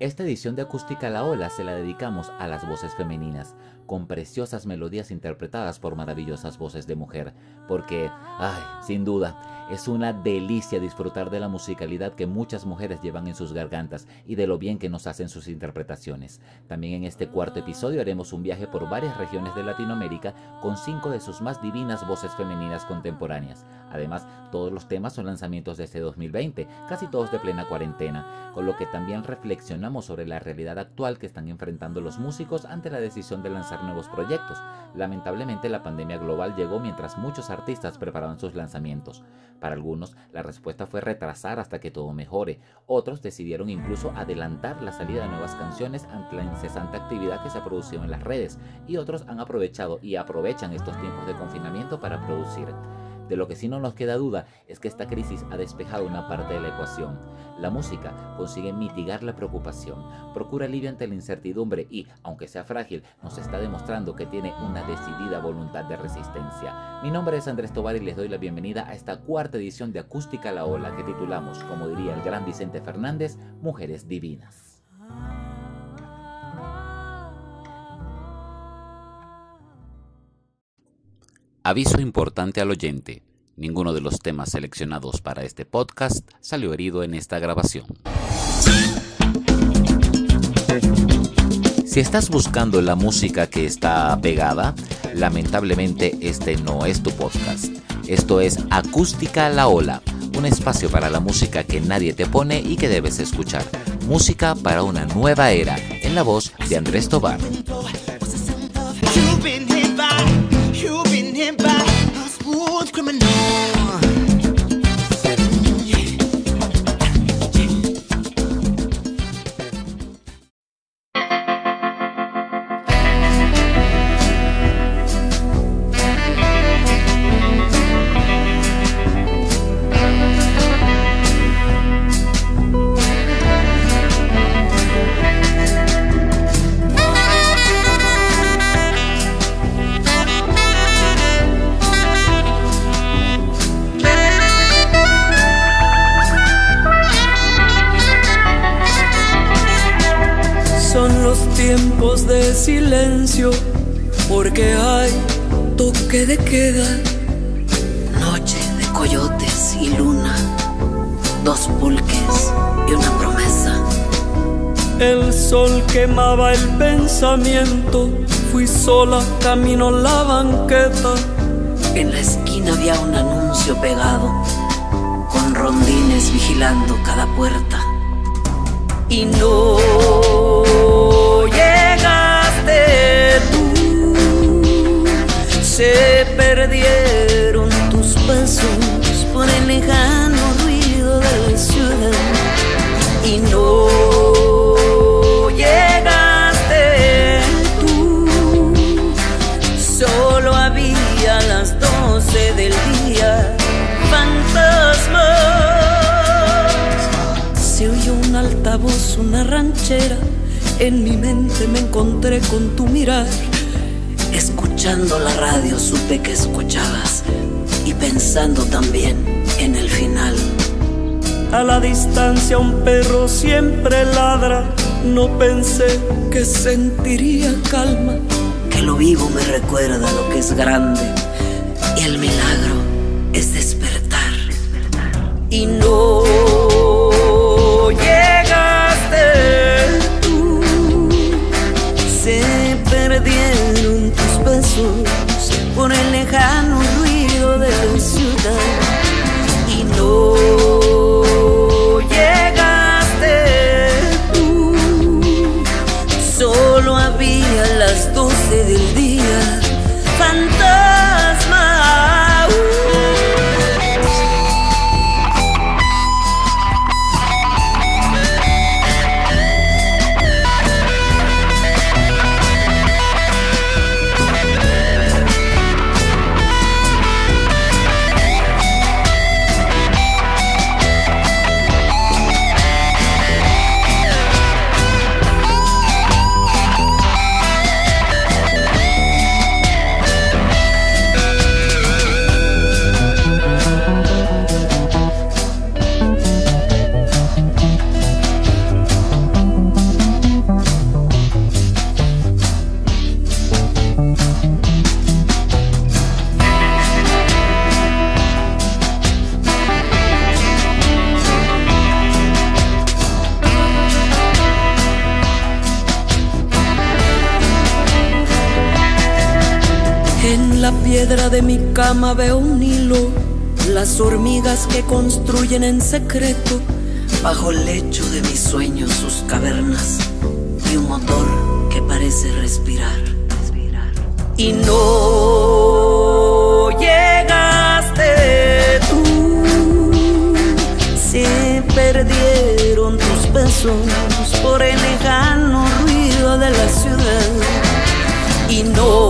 Esta edición de Acústica La Ola se la dedicamos a las voces femeninas, con preciosas melodías interpretadas por maravillosas voces de mujer, porque, ay, sin duda, es una delicia disfrutar de la musicalidad que muchas mujeres llevan en sus gargantas y de lo bien que nos hacen sus interpretaciones. También en este cuarto episodio haremos un viaje por varias regiones de Latinoamérica con cinco de sus más divinas voces femeninas contemporáneas. Además, todos los temas son lanzamientos de este 2020, casi todos de plena cuarentena, con lo que también reflexionamos sobre la realidad actual que están enfrentando los músicos ante la decisión de lanzar nuevos proyectos. Lamentablemente la pandemia global llegó mientras muchos artistas preparaban sus lanzamientos. Para algunos, la respuesta fue retrasar hasta que todo mejore. Otros decidieron incluso adelantar la salida de nuevas canciones ante la incesante actividad que se ha producido en las redes. Y otros han aprovechado y aprovechan estos tiempos de confinamiento para producir. De lo que sí no nos queda duda es que esta crisis ha despejado una parte de la ecuación. La música consigue mitigar la preocupación, procura alivio ante la incertidumbre y, aunque sea frágil, nos está demostrando que tiene una decidida voluntad de resistencia. Mi nombre es Andrés Tobar y les doy la bienvenida a esta cuarta edición de Acústica La Ola que titulamos, como diría el gran Vicente Fernández, Mujeres Divinas. Aviso importante al oyente. Ninguno de los temas seleccionados para este podcast salió herido en esta grabación. Si estás buscando la música que está pegada, lamentablemente este no es tu podcast. Esto es Acústica La Ola, un espacio para la música que nadie te pone y que debes escuchar. Música para una nueva era, en la voz de Andrés Tobar. You've been hit by a smooth criminal. Quemaba el pensamiento, fui sola, camino la banqueta. En la esquina había un anuncio pegado, con rondines vigilando cada puerta. Y no se perdieron tus pasos por el lejano una ranchera. En mi mente me encontré con tu mirar Escuchando la radio supe que escuchabas y pensando también en el final. A la distancia un perro siempre ladra, no pensé que sentiría calma. Que lo vivo me recuerda lo que es grande y el milagro es despertar. Y no tú, se perdieron por el lejano cama veo un hilo, las hormigas que construyen en secreto bajo el lecho de mis sueños sus cavernas y un motor que parece respirar. Y no llegaste tú, se perdieron tus besos por el lejano ruido de la ciudad. Y no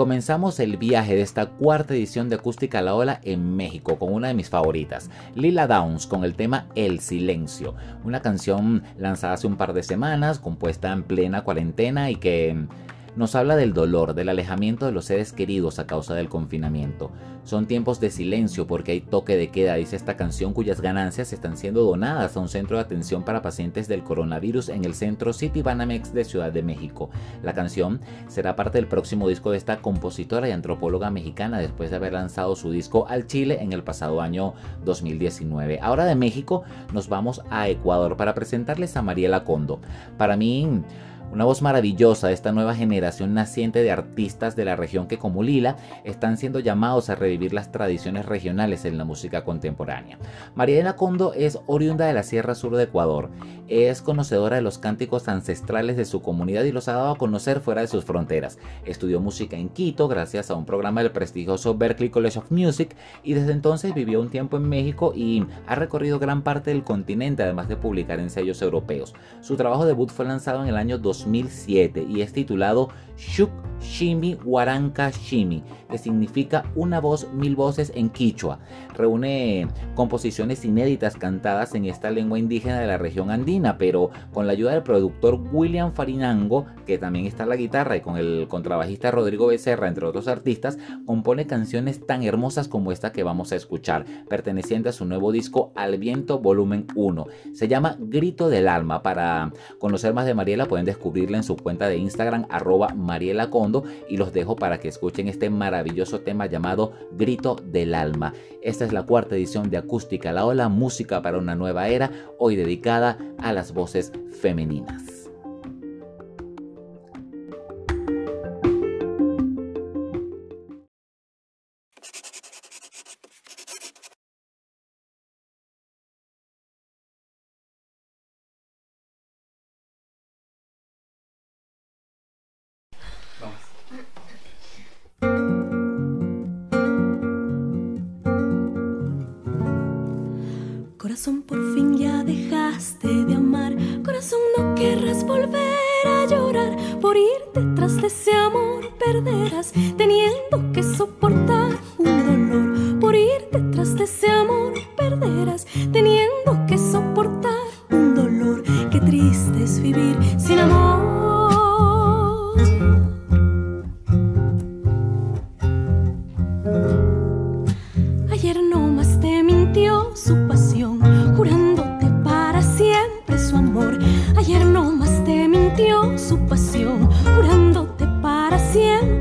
comenzamos el viaje de esta cuarta edición de Acústica La Ola en México con una de mis favoritas, Lila Downs, con el tema El Silencio, una canción lanzada hace un par de semanas, compuesta en plena cuarentena y que nos habla del dolor, del alejamiento de los seres queridos a causa del confinamiento. Son tiempos de silencio porque hay toque de queda, dice esta canción cuyas ganancias están siendo donadas a un centro de atención para pacientes del coronavirus en el centro City Banamex de Ciudad de México. La canción será parte del próximo disco de esta compositora y antropóloga mexicana después de haber lanzado su disco al Chile en el pasado año 2019. Ahora de México nos vamos a Ecuador para presentarles a Mariela Condo. Para mí una voz maravillosa de esta nueva generación naciente de artistas de la región que como Lila están siendo llamados a revivir las tradiciones regionales en la música contemporánea. Mariela Condo es oriunda de la Sierra Sur de Ecuador, es conocedora de los cánticos ancestrales de su comunidad y los ha dado a conocer fuera de sus fronteras. Estudió música en Quito gracias a un programa del prestigioso Berklee College of Music y desde entonces vivió un tiempo en México y ha recorrido gran parte del continente además de publicar en sellos europeos. Su trabajo debut fue lanzado en el año 2000 2007 y es titulado Shuk Shimi Waranka Shimi, que significa una voz, mil voces en quichua. Reúne composiciones inéditas cantadas en esta lengua indígena de la región andina, pero con la ayuda del productor William Farinango, que también está en la guitarra, y con el contrabajista Rodrigo Becerra, entre otros artistas, compone canciones tan hermosas como esta que vamos a escuchar, perteneciente a su nuevo disco Al Viento Volumen 1. Se llama Grito del Alma. Para conocer más de Mariela pueden en su cuenta de Instagram arroba Mariela Condo y los dejo para que escuchen este maravilloso tema llamado Grito del Alma. Esta es la cuarta edición de Acústica La Ola, música para una nueva era, hoy dedicada a las voces femeninas. Corazón, por fin ya dejaste de amar. Corazón, no querrás volver a llorar. Por ir detrás de ese amor perderás, teniendo que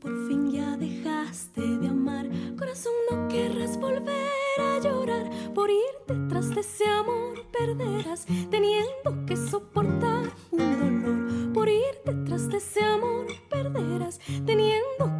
por fin ya dejaste de amar. Corazón, no querrás volver a llorar. Por ir detrás de ese amor perderás, teniendo que soportar un dolor. Por ir detrás de ese amor perderás, teniendo que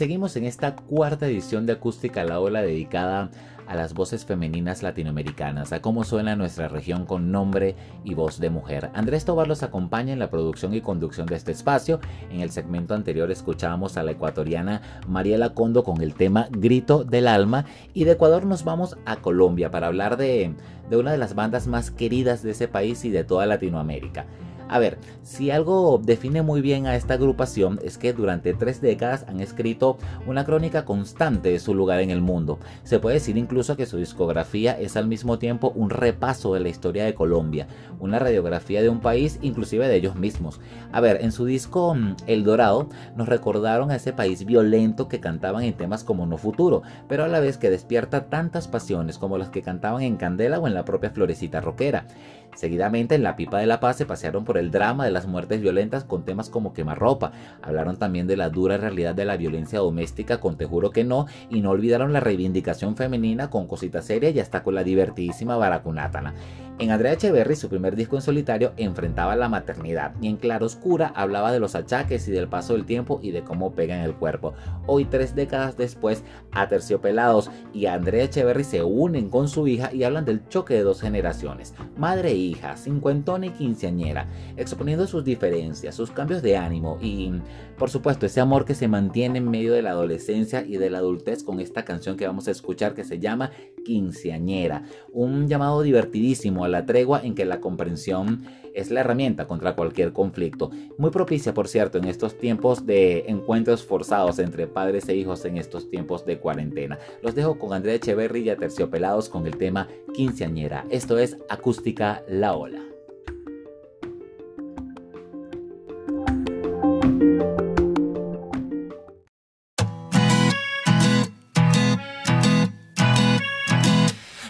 seguimos en esta cuarta edición de Acústica la Ola dedicada a las voces femeninas latinoamericanas, a cómo suena nuestra región con nombre y voz de mujer. Andrés Tobar los acompaña en la producción y conducción de este espacio. En el segmento anterior escuchábamos a la ecuatoriana Mariela Condo con el tema Grito del Alma y de Ecuador nos vamos a Colombia para hablar de, de una de las bandas más queridas de ese país y de toda Latinoamérica. A ver, si algo define muy bien a esta agrupación es que durante tres décadas han escrito una crónica constante de su lugar en el mundo. Se puede decir incluso que su discografía es al mismo tiempo un repaso de la historia de Colombia, una radiografía de un país, inclusive de ellos mismos. A ver, en su disco mm, El Dorado nos recordaron a ese país violento que cantaban en temas como No Futuro, pero a la vez que despierta tantas pasiones como las que cantaban en Candela o en la propia Florecita Roquera. Seguidamente en La Pipa de la Paz se pasearon por el drama de las muertes violentas con temas como quemarropa. Hablaron también de la dura realidad de la violencia doméstica con Te juro que no y no olvidaron la reivindicación femenina con Cosita Seria y hasta con la divertidísima Baracunátana. En Andrea Echeverry, su primer disco en solitario, enfrentaba la maternidad y en Claroscura hablaba de los achaques y del paso del tiempo y de cómo pega en el cuerpo. Hoy, tres décadas después, a Terciopelados y Andrea Echeverry se unen con su hija y hablan del choque de dos generaciones, madre e hija, cincuentona y quinceañera, exponiendo sus diferencias, sus cambios de ánimo y, por supuesto, ese amor que se mantiene en medio de la adolescencia y de la adultez con esta canción que vamos a escuchar que se llama Quinceañera, un llamado divertidísimo a la tregua en que la comprensión es la herramienta contra cualquier conflicto. Muy propicia, por cierto, en estos tiempos de encuentros forzados entre padres e hijos en estos tiempos de cuarentena. Los dejo con Andrea Echeverry y a Terciopelados con el tema Quinceañera. Esto es Acústica La Ola.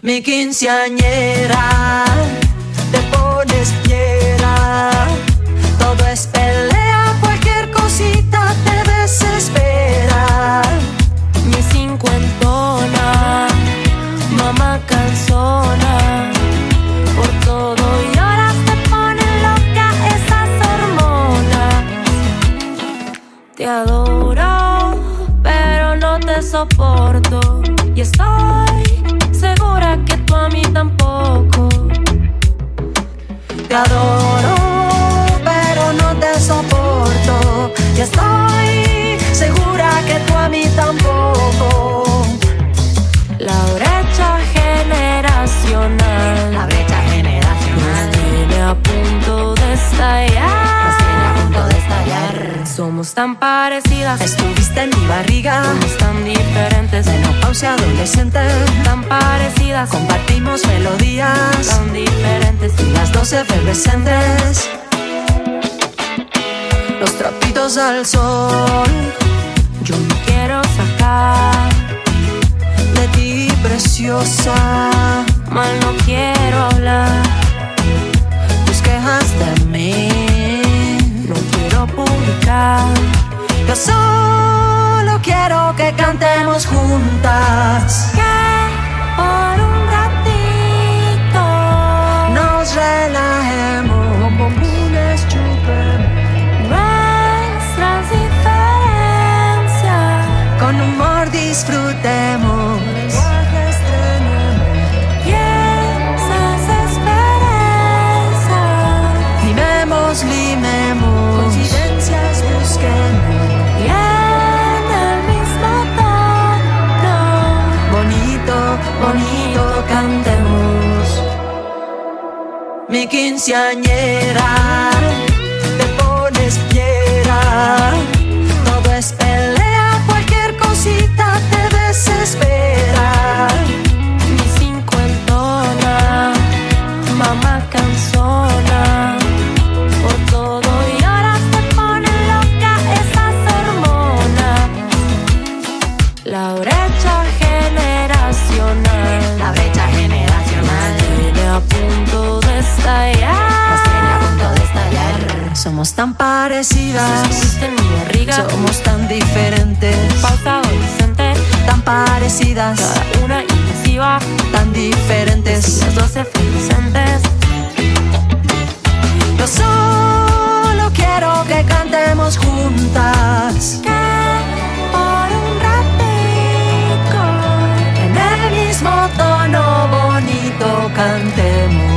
Mi quinceañera, adoro, pero no te soporto y estoy segura que tú a mí tampoco. Te adoro, pero no te soporto. Y estoy segura que tú a mí tampoco. La brecha generacional. La brecha generacional. Nos tiene a punto de estallar. Somos tan parecidas. Estuviste en mi barriga. Somos tan diferentes. Menopausia adolescente. Tan parecidas. Compartimos melodías. Tan diferentes. Las dos efervescentes. Los trapitos al sol. Yo me quiero sacar De ti, preciosa. mal no quiero hablar. Te pones fiera. Todo es pelea, cualquier cosita te desespera. mi cincuentona mamá cansona parecidas. Somos tan diferentes. Pausa horizonte. Tan parecidas. Cada una invasiva. Tan diferentes. Las doce fluorescentes. Yo solo quiero que cantemos juntas. por un ratico. En el mismo tono bonito cantemos.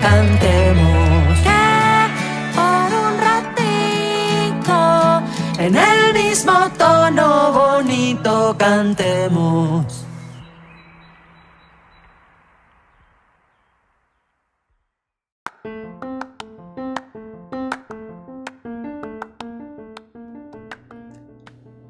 Cantemos. Que por un ratito en el mismo tono bonito cantemos.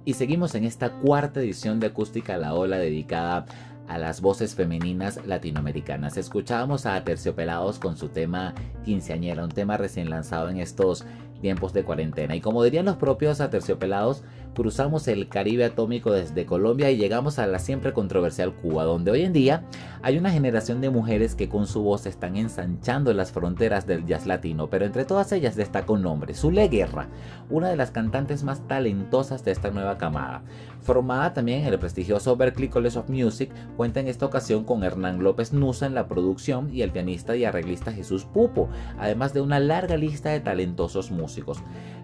Y seguimos en esta cuarta edición de Acústica La Ola dedicada a las voces femeninas latinoamericanas. Escuchábamos a Terciopelados con su tema Quinceañera, un tema recién lanzado en estos tiempos de cuarentena. Y como dirían los propios aterciopelados, cruzamos el Caribe atómico desde Colombia y llegamos a la siempre controversial Cuba, donde hoy en día hay una generación de mujeres que con su voz están ensanchando las fronteras del jazz latino, pero entre todas ellas destaca un nombre, Zule Guerra, una de las cantantes más talentosas de esta nueva camada. Formada también en el prestigioso Berklee College of Music, cuenta en esta ocasión con Hernán López Nusa en la producción y el pianista y arreglista Jesús Pupo, además de una larga lista de talentosos músicos.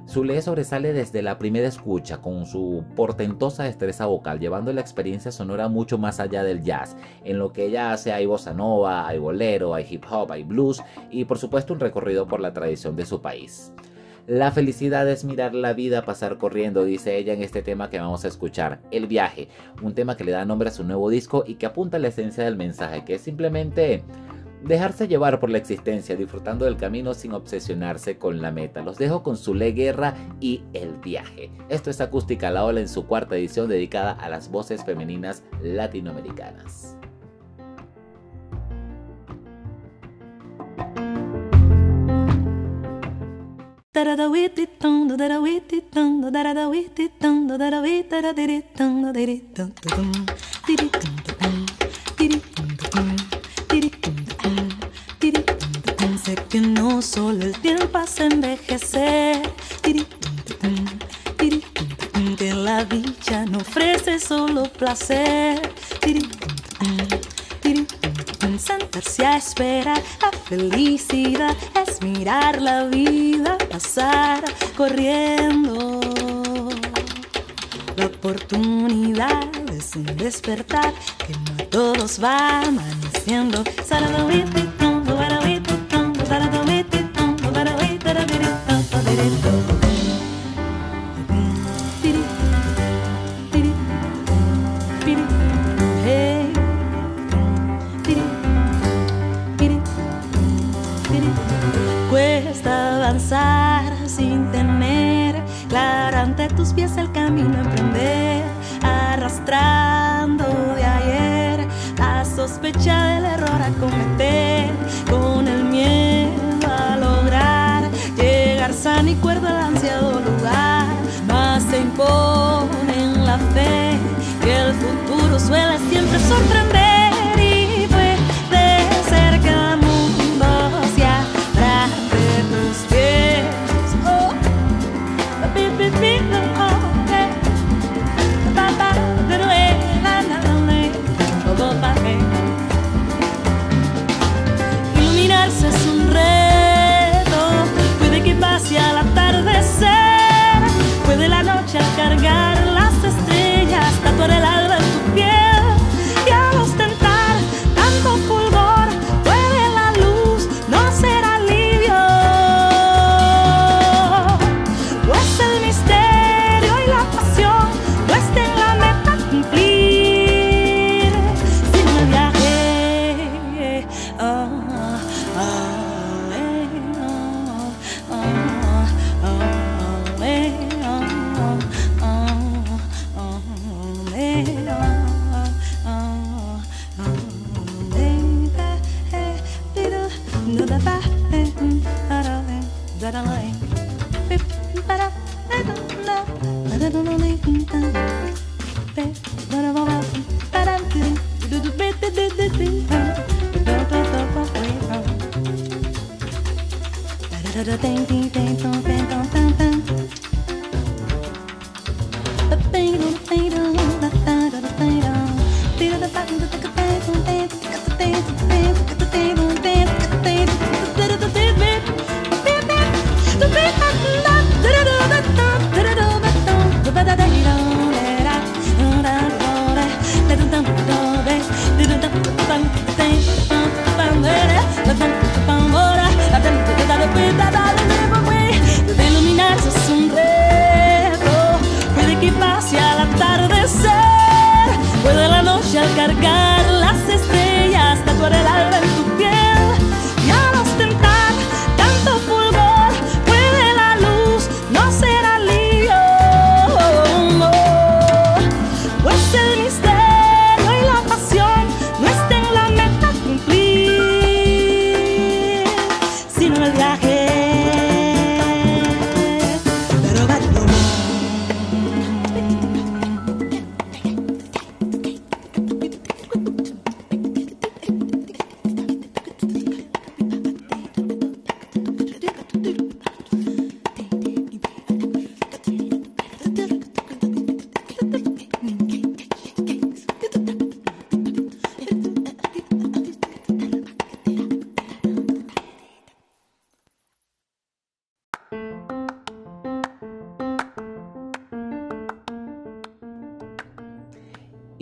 Zule sobresale desde la primera escucha con su portentosa destreza vocal, llevando la experiencia sonora mucho más allá del jazz. En lo que ella hace hay bossa nova, hay bolero, hay hip hop, hay blues y por supuesto un recorrido por la tradición de su país. La felicidad es mirar la vida pasar corriendo, dice ella en este tema que vamos a escuchar, El viaje, un tema que le da nombre a su nuevo disco y que apunta a la esencia del mensaje, que es simplemente dejarse llevar por la existencia, disfrutando del camino sin obsesionarse con la meta. Los dejo con Zule Guerra y El viaje. Esto es Acústica La Ola en su cuarta edición dedicada a las voces femeninas latinoamericanas. Que no solo el tiempo hace envejecer, que la dicha no ofrece solo placer sentarse a esperar la felicidad es mirar la vida pasar corriendo. La oportunidad es un despertar que no todos van amaneciendo. sin sano y cuerdo al ansiado lugar, más se impone en la fe que el futuro suele siempre sorprender. Cargar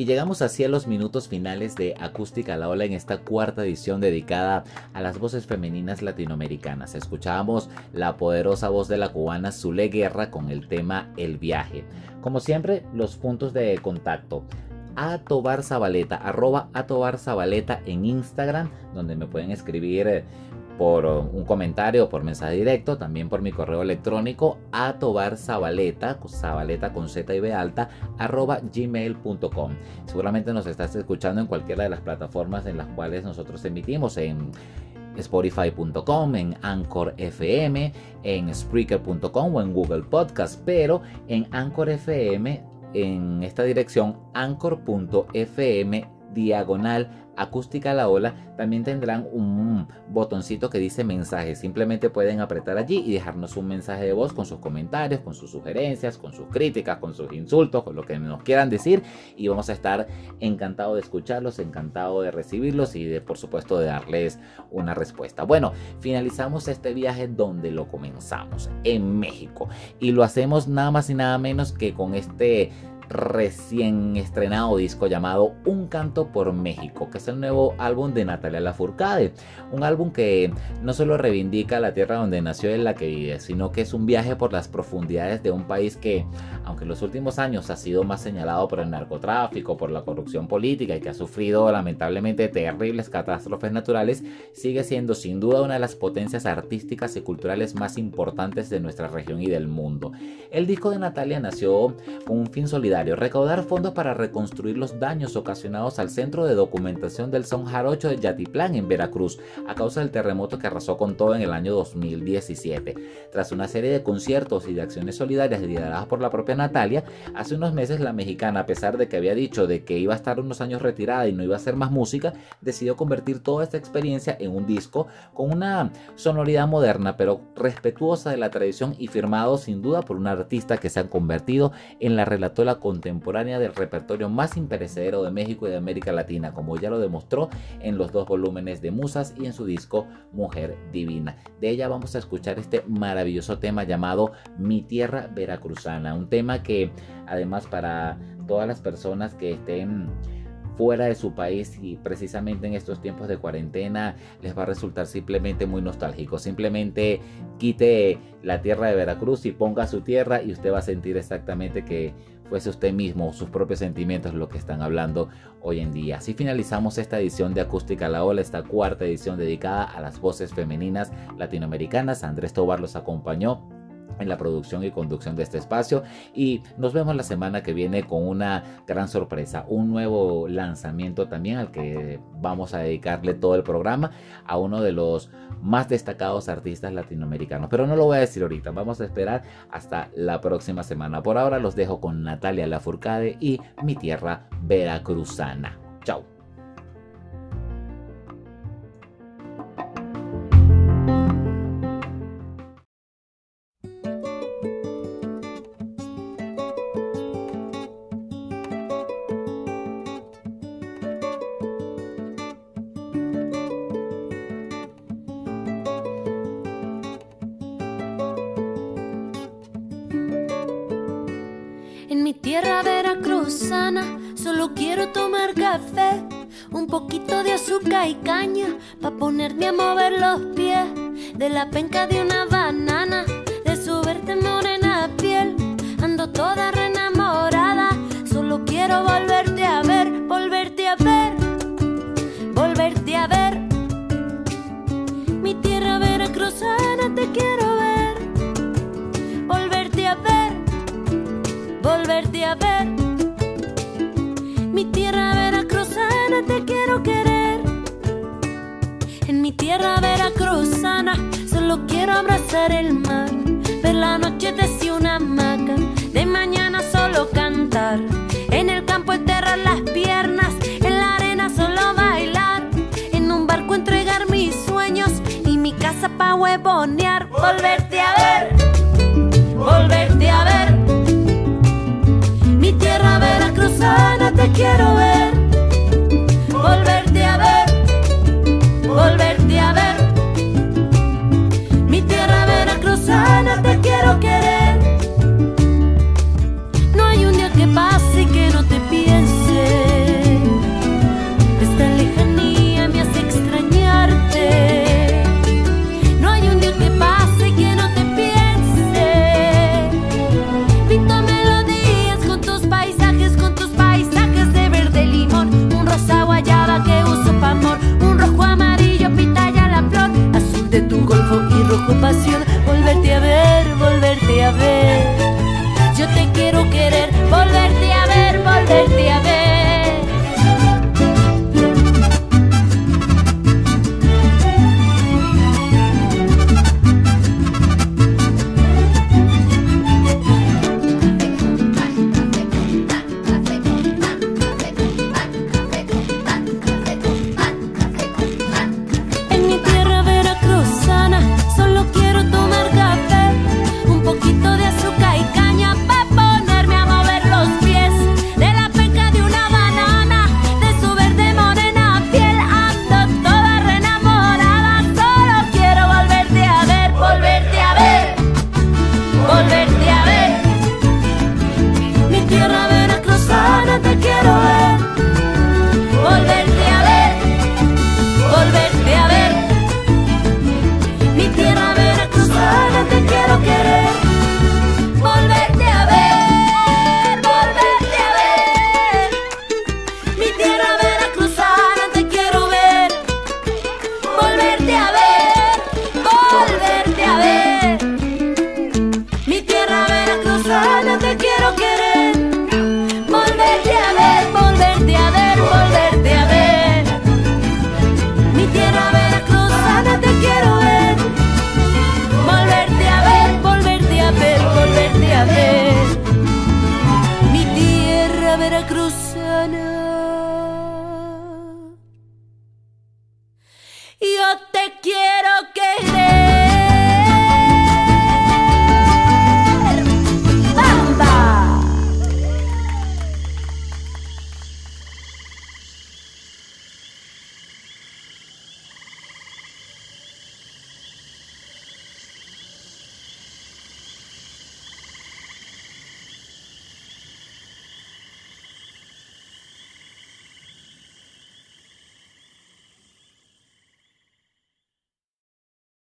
Y llegamos así a los minutos finales de Acústica a la Ola en esta cuarta edición dedicada a las voces femeninas latinoamericanas. Escuchábamos la poderosa voz de la cubana Zule Guerra con el tema El viaje. Como siempre, los puntos de contacto. A Tobar Zabaleta, arroba a Tobar Zabaleta en Instagram, donde me pueden escribir eh, por un comentario o por mensaje directo, también por mi correo electrónico a Tobar Zabaleta, Zabaleta con Z y B alta, arroba gmail.com. Seguramente nos estás escuchando en cualquiera de las plataformas en las cuales nosotros emitimos en spotify.com, en Anchor FM, en Spreaker.com o en Google Podcast, pero en Anchor FM, en esta dirección, anchor.fm diagonal acústica a la ola también tendrán un botoncito que dice mensaje simplemente pueden apretar allí y dejarnos un mensaje de voz con sus comentarios con sus sugerencias con sus críticas con sus insultos con lo que nos quieran decir. Y vamos a estar encantado de escucharlos encantado de recibirlos y de por supuesto de darles una respuesta. Bueno finalizamos este viaje donde lo comenzamos en México. Y lo hacemos nada más y nada menos que con este recién estrenado disco llamado Un Canto por México, que es el nuevo álbum de Natalia Lafourcade. Un álbum que no solo reivindica la tierra donde nació y en la que vive, sino que es un viaje por las profundidades de un país que, aunque en los últimos años ha sido más señalado por el narcotráfico, por la corrupción política y que ha sufrido lamentablemente terribles catástrofes naturales, sigue siendo sin duda una de las potencias artísticas y culturales más importantes de nuestra región y del mundo. El disco de Natalia nació con un fin solidario, recaudar fondos para reconstruir los daños ocasionados al Centro de Documentación del Son Jarocho de Yatiplán en Veracruz a causa del terremoto que arrasó con todo en el año 2017. Tras una serie de conciertos y de acciones solidarias lideradas por la propia Natalia, hace unos meses la mexicana, a pesar de que había dicho de que iba a estar unos años retirada y no iba a hacer más música, decidió convertir toda esta experiencia en un disco con una sonoridad moderna pero respetuosa de la tradición y firmado sin duda por un artista que se ha convertido en la relatora contemporánea del repertorio más imperecedero de México y de América Latina, como ya lo demostró en los dos volúmenes de Musas y en su disco Mujer Divina. De ella vamos a escuchar este maravilloso tema llamado Mi Tierra Veracruzana, un tema que además para todas las personas que estén fuera de su país y precisamente en estos tiempos de cuarentena les va a resultar simplemente muy nostálgico. Simplemente quite la tierra de Veracruz y ponga su tierra y usted va a sentir exactamente que fuese usted mismo, sus propios sentimientos lo que están hablando hoy en día. Así finalizamos esta edición de Acústica la Ola, esta cuarta edición dedicada a las voces femeninas latinoamericanas. Andrés Tobar los acompañó en la producción y conducción de este espacio y nos vemos la semana que viene con una gran sorpresa, un nuevo lanzamiento también al que vamos a dedicarle todo el programa a uno de los más destacados artistas latinoamericanos, pero no lo voy a decir ahorita, vamos a esperar hasta la próxima semana. Por ahora los dejo con Natalia Lafourcade y mi tierra veracruzana. Chao. veracruzana, solo quiero tomar café, un poquito de azúcar y caña, pa' ponerme a mover los pies, de la penca de una banana, de su verte morena piel, ando toda renamorada, solo quiero volverte a ver, volverte a ver, volverte a ver, mi tierra veracruzana te quiero ver. volverte a ver. Mi tierra veracruzana, te quiero querer. En mi tierra veracruzana, solo quiero abrazar el mar. Ver la noche desde una hamaca, de mañana solo cantar. En el campo enterrar las piernas, en la arena solo bailar. En un barco entregar mis sueños y mi casa pa' huevonear. Volverte a ver, volverte a ver.